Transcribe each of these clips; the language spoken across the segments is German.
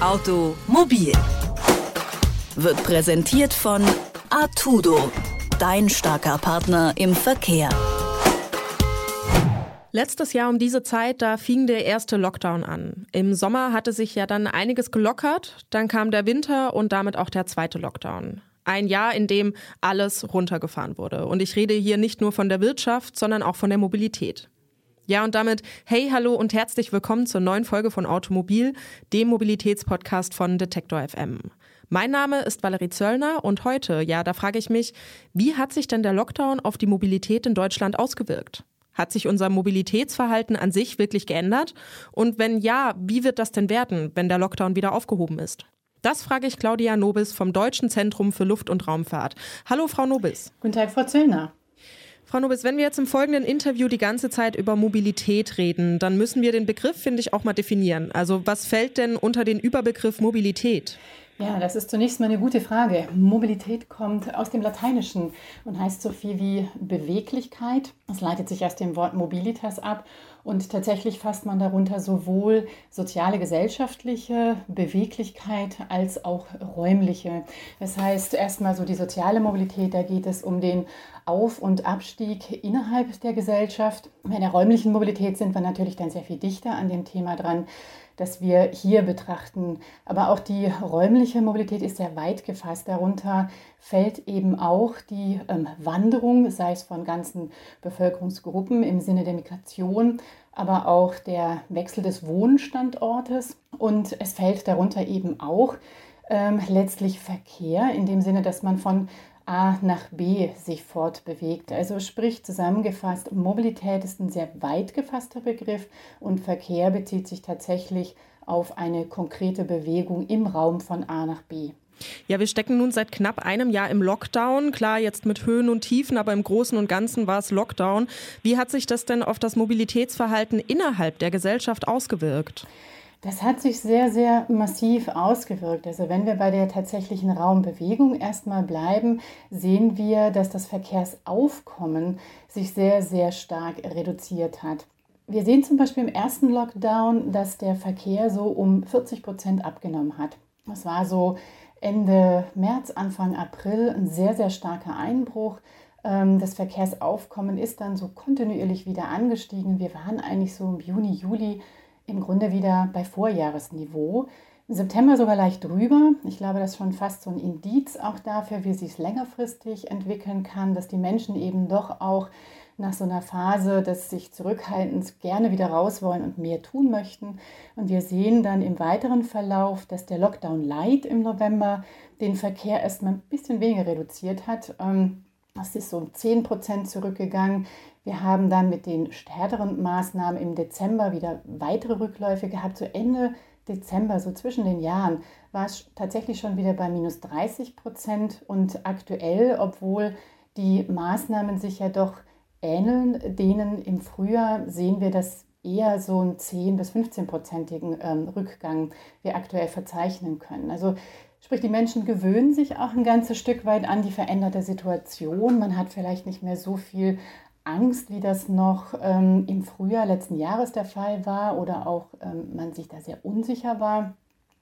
Automobil wird präsentiert von Artudo, dein starker Partner im Verkehr. Letztes Jahr um diese Zeit, da fing der erste Lockdown an. Im Sommer hatte sich ja dann einiges gelockert, dann kam der Winter und damit auch der zweite Lockdown. Ein Jahr, in dem alles runtergefahren wurde. Und ich rede hier nicht nur von der Wirtschaft, sondern auch von der Mobilität. Ja, und damit hey, hallo und herzlich willkommen zur neuen Folge von Automobil, dem Mobilitätspodcast von Detektor FM. Mein Name ist Valerie Zöllner und heute, ja, da frage ich mich, wie hat sich denn der Lockdown auf die Mobilität in Deutschland ausgewirkt? Hat sich unser Mobilitätsverhalten an sich wirklich geändert? Und wenn ja, wie wird das denn werden, wenn der Lockdown wieder aufgehoben ist? Das frage ich Claudia Nobis vom Deutschen Zentrum für Luft- und Raumfahrt. Hallo, Frau Nobis. Guten Tag, Frau Zöllner. Frau Nobis, wenn wir jetzt im folgenden Interview die ganze Zeit über Mobilität reden, dann müssen wir den Begriff, finde ich, auch mal definieren. Also was fällt denn unter den Überbegriff Mobilität? Ja, das ist zunächst mal eine gute Frage. Mobilität kommt aus dem Lateinischen und heißt so viel wie Beweglichkeit. Es leitet sich aus dem Wort mobilitas ab und tatsächlich fasst man darunter sowohl soziale, gesellschaftliche Beweglichkeit als auch räumliche. Das heißt erstmal so die soziale Mobilität, da geht es um den auf- und Abstieg innerhalb der Gesellschaft. Bei der räumlichen Mobilität sind wir natürlich dann sehr viel dichter an dem Thema dran, das wir hier betrachten. Aber auch die räumliche Mobilität ist sehr weit gefasst. Darunter fällt eben auch die ähm, Wanderung, sei es von ganzen Bevölkerungsgruppen im Sinne der Migration, aber auch der Wechsel des Wohnstandortes. Und es fällt darunter eben auch ähm, letztlich Verkehr, in dem Sinne, dass man von A nach B sich fortbewegt. Also sprich zusammengefasst, Mobilität ist ein sehr weit gefasster Begriff und Verkehr bezieht sich tatsächlich auf eine konkrete Bewegung im Raum von A nach B. Ja, wir stecken nun seit knapp einem Jahr im Lockdown. Klar, jetzt mit Höhen und Tiefen, aber im Großen und Ganzen war es Lockdown. Wie hat sich das denn auf das Mobilitätsverhalten innerhalb der Gesellschaft ausgewirkt? Das hat sich sehr, sehr massiv ausgewirkt. Also wenn wir bei der tatsächlichen Raumbewegung erstmal bleiben, sehen wir, dass das Verkehrsaufkommen sich sehr, sehr stark reduziert hat. Wir sehen zum Beispiel im ersten Lockdown, dass der Verkehr so um 40 Prozent abgenommen hat. Das war so Ende März, Anfang April ein sehr, sehr starker Einbruch. Ähm, das Verkehrsaufkommen ist dann so kontinuierlich wieder angestiegen. Wir waren eigentlich so im Juni, Juli im Grunde wieder bei Vorjahresniveau. Im September sogar leicht drüber. Ich glaube, das ist schon fast so ein Indiz auch dafür, wie sich es längerfristig entwickeln kann, dass die Menschen eben doch auch nach so einer Phase des sich Zurückhaltens gerne wieder raus wollen und mehr tun möchten. Und wir sehen dann im weiteren Verlauf, dass der Lockdown Light im November den Verkehr erstmal ein bisschen weniger reduziert hat. Ähm, das ist so um 10 Prozent zurückgegangen. Wir haben dann mit den stärkeren Maßnahmen im Dezember wieder weitere Rückläufe gehabt. Zu Ende Dezember, so zwischen den Jahren, war es tatsächlich schon wieder bei minus 30 Prozent. Und aktuell, obwohl die Maßnahmen sich ja doch ähneln denen im Frühjahr, sehen wir, dass eher so einen 10 bis 15-prozentigen ähm, Rückgang wir aktuell verzeichnen können. Also Sprich, die Menschen gewöhnen sich auch ein ganzes Stück weit an die veränderte Situation. Man hat vielleicht nicht mehr so viel Angst, wie das noch ähm, im Frühjahr letzten Jahres der Fall war oder auch ähm, man sich da sehr unsicher war.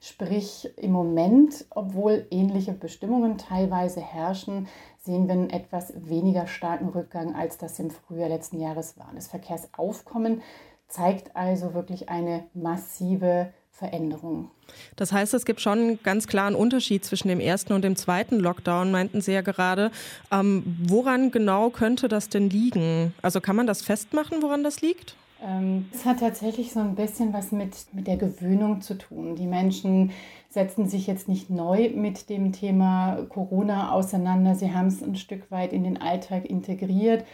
Sprich, im Moment, obwohl ähnliche Bestimmungen teilweise herrschen, sehen wir einen etwas weniger starken Rückgang, als das im Frühjahr letzten Jahres war. Das Verkehrsaufkommen zeigt also wirklich eine massive Veränderung. Das heißt, es gibt schon einen ganz klaren Unterschied zwischen dem ersten und dem zweiten Lockdown, meinten Sie ja gerade. Ähm, woran genau könnte das denn liegen? Also kann man das festmachen, woran das liegt? Ähm, es hat tatsächlich so ein bisschen was mit, mit der Gewöhnung zu tun. Die Menschen setzen sich jetzt nicht neu mit dem Thema Corona auseinander. Sie haben es ein Stück weit in den Alltag integriert.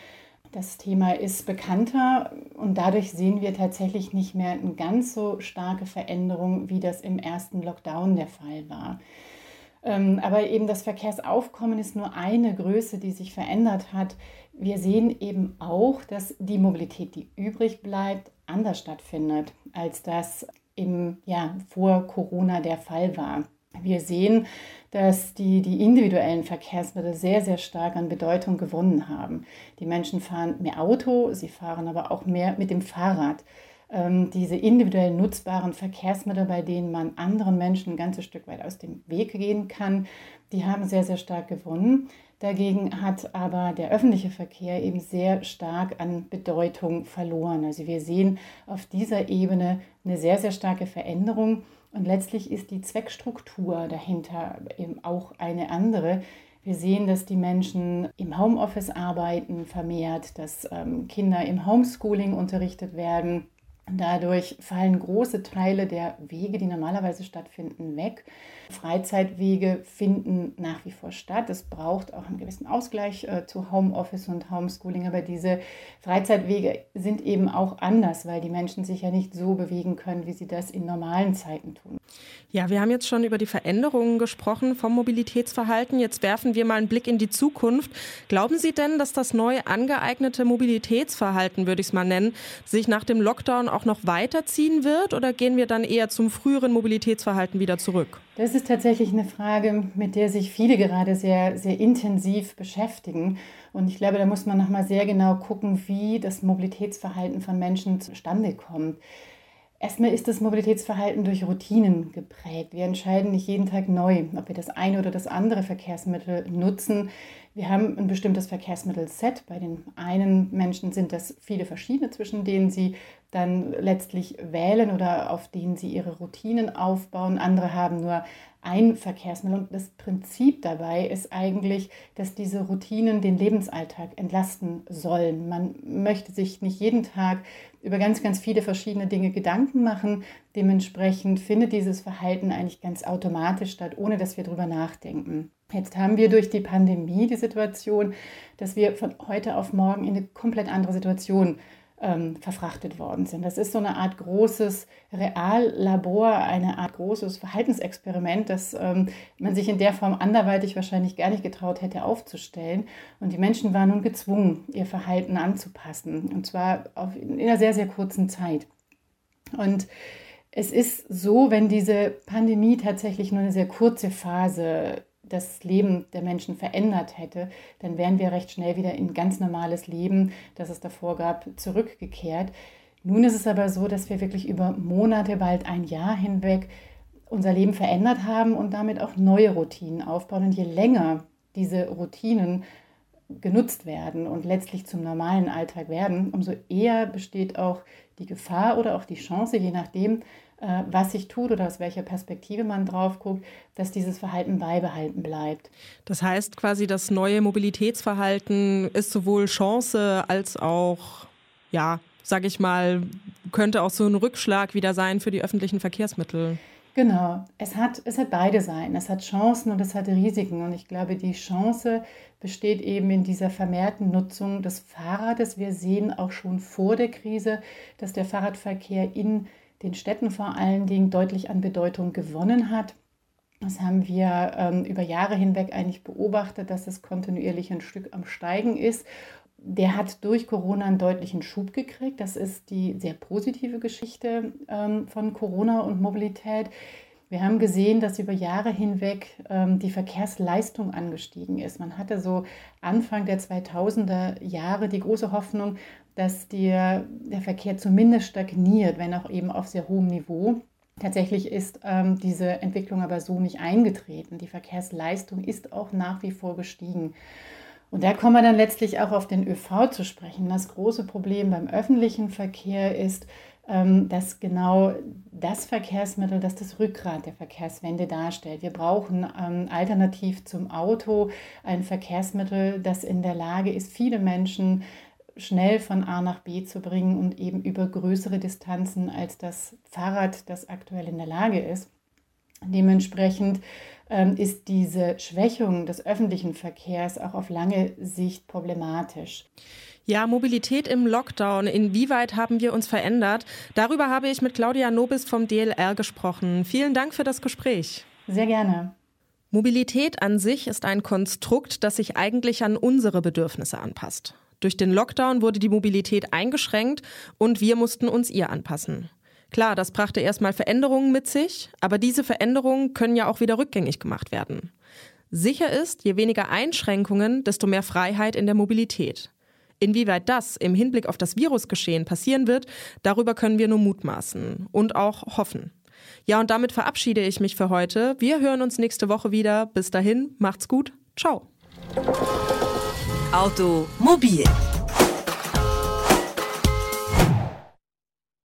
Das Thema ist bekannter und dadurch sehen wir tatsächlich nicht mehr eine ganz so starke Veränderung, wie das im ersten Lockdown der Fall war. Ähm, aber eben das Verkehrsaufkommen ist nur eine Größe, die sich verändert hat. Wir sehen eben auch, dass die Mobilität, die übrig bleibt, anders stattfindet, als das im, ja, vor Corona der Fall war. Wir sehen, dass die, die individuellen Verkehrsmittel sehr, sehr stark an Bedeutung gewonnen haben. Die Menschen fahren mehr Auto, sie fahren aber auch mehr mit dem Fahrrad. ähm, diese individuell nutzbaren Verkehrsmittel, bei denen man anderen Menschen ein ganzes Stück weit aus dem Weg gehen kann, die haben sehr, sehr stark gewonnen. Dagegen hat aber der öffentliche Verkehr eben sehr stark an Bedeutung verloren. Also wir sehen auf dieser Ebene eine sehr, sehr starke Veränderung. Und letztlich ist die Zweckstruktur dahinter eben auch eine andere. Wir sehen, dass die Menschen im Homeoffice arbeiten vermehrt, dass ähm, Kinder im Homeschooling unterrichtet werden. Dadurch fallen große Teile der Wege, die normalerweise stattfinden, weg. Freizeitwege finden nach wie vor statt. Es braucht auch einen gewissen Ausgleich äh, zu Homeoffice und Homeschooling, aber diese Freizeitwege sind eben auch anders, weil die Menschen sich ja nicht so bewegen können, wie sie das in normalen Zeiten tun. Ja, wir haben jetzt schon über die Veränderungen gesprochen vom Mobilitätsverhalten. Jetzt werfen wir mal einen Blick in die Zukunft. Glauben Sie denn, dass das neu angeeignete Mobilitätsverhalten, würde ich es mal nennen, sich nach dem Lockdown auch noch weiterziehen wird oder gehen wir dann eher zum früheren Mobilitätsverhalten wieder zurück? Das ist tatsächlich eine Frage, mit der sich viele gerade sehr, sehr intensiv beschäftigen. Und ich glaube, da muss man nochmal sehr genau gucken, wie das Mobilitätsverhalten von Menschen zustande kommt. Erstmal ist das Mobilitätsverhalten durch Routinen geprägt. Wir entscheiden nicht jeden Tag neu, ob wir das eine oder das andere Verkehrsmittel nutzen. Wir haben ein bestimmtes Verkehrsmittelset. Bei den einen Menschen sind das viele verschiedene, zwischen denen sie dann letztlich wählen oder auf denen sie ihre Routinen aufbauen. Andere haben nur ein Verkehrsmittel. Und das Prinzip dabei ist eigentlich, dass diese Routinen den Lebensalltag entlasten sollen. Man möchte sich nicht jeden Tag über ganz, ganz viele verschiedene Dinge Gedanken machen. Dementsprechend findet dieses Verhalten eigentlich ganz automatisch statt, ohne dass wir darüber nachdenken. Jetzt haben wir durch die Pandemie die Situation, dass wir von heute auf morgen in eine komplett andere Situation ähm, verfrachtet worden sind. Das ist so eine Art großes Reallabor, eine Art großes Verhaltensexperiment, das ähm, man sich in der Form anderweitig wahrscheinlich gar nicht getraut hätte aufzustellen. Und die Menschen waren nun gezwungen, ihr Verhalten anzupassen. Und zwar auf, in einer sehr, sehr kurzen Zeit. Und es ist so, wenn diese Pandemie tatsächlich nur eine sehr kurze Phase das Leben der Menschen verändert hätte, dann wären wir recht schnell wieder in ganz normales Leben, das es davor gab, zurückgekehrt. Nun ist es aber so, dass wir wirklich über Monate, bald ein Jahr hinweg unser Leben verändert haben und damit auch neue Routinen aufbauen. Und je länger diese Routinen genutzt werden und letztlich zum normalen Alltag werden, umso eher besteht auch die Gefahr oder auch die Chance, je nachdem, was sich tut oder aus welcher Perspektive man drauf guckt, dass dieses Verhalten beibehalten bleibt. Das heißt quasi, das neue Mobilitätsverhalten ist sowohl Chance als auch, ja, sage ich mal, könnte auch so ein Rückschlag wieder sein für die öffentlichen Verkehrsmittel. Genau, es hat, es hat beide Seiten. Es hat Chancen und es hat Risiken. Und ich glaube, die Chance besteht eben in dieser vermehrten Nutzung des Fahrrades. Wir sehen auch schon vor der Krise, dass der Fahrradverkehr in den Städten vor allen Dingen deutlich an Bedeutung gewonnen hat. Das haben wir ähm, über Jahre hinweg eigentlich beobachtet, dass es kontinuierlich ein Stück am Steigen ist. Der hat durch Corona einen deutlichen Schub gekriegt. Das ist die sehr positive Geschichte ähm, von Corona und Mobilität. Wir haben gesehen, dass über Jahre hinweg ähm, die Verkehrsleistung angestiegen ist. Man hatte so Anfang der 2000er Jahre die große Hoffnung, dass der, der Verkehr zumindest stagniert, wenn auch eben auf sehr hohem Niveau. Tatsächlich ist ähm, diese Entwicklung aber so nicht eingetreten. Die Verkehrsleistung ist auch nach wie vor gestiegen. Und da kommen wir dann letztlich auch auf den ÖV zu sprechen. Das große Problem beim öffentlichen Verkehr ist, dass genau das Verkehrsmittel, das das Rückgrat der Verkehrswende darstellt. Wir brauchen ähm, alternativ zum Auto ein Verkehrsmittel, das in der Lage ist, viele Menschen schnell von A nach B zu bringen und eben über größere Distanzen als das Fahrrad, das aktuell in der Lage ist. Dementsprechend ähm, ist diese Schwächung des öffentlichen Verkehrs auch auf lange Sicht problematisch. Ja, Mobilität im Lockdown. Inwieweit haben wir uns verändert? Darüber habe ich mit Claudia Nobis vom DLR gesprochen. Vielen Dank für das Gespräch. Sehr gerne. Mobilität an sich ist ein Konstrukt, das sich eigentlich an unsere Bedürfnisse anpasst. Durch den Lockdown wurde die Mobilität eingeschränkt und wir mussten uns ihr anpassen. Klar, das brachte erstmal Veränderungen mit sich, aber diese Veränderungen können ja auch wieder rückgängig gemacht werden. Sicher ist, je weniger Einschränkungen, desto mehr Freiheit in der Mobilität. Inwieweit das im Hinblick auf das Virusgeschehen passieren wird, darüber können wir nur mutmaßen und auch hoffen. Ja, und damit verabschiede ich mich für heute. Wir hören uns nächste Woche wieder. Bis dahin, macht's gut. Ciao. Automobil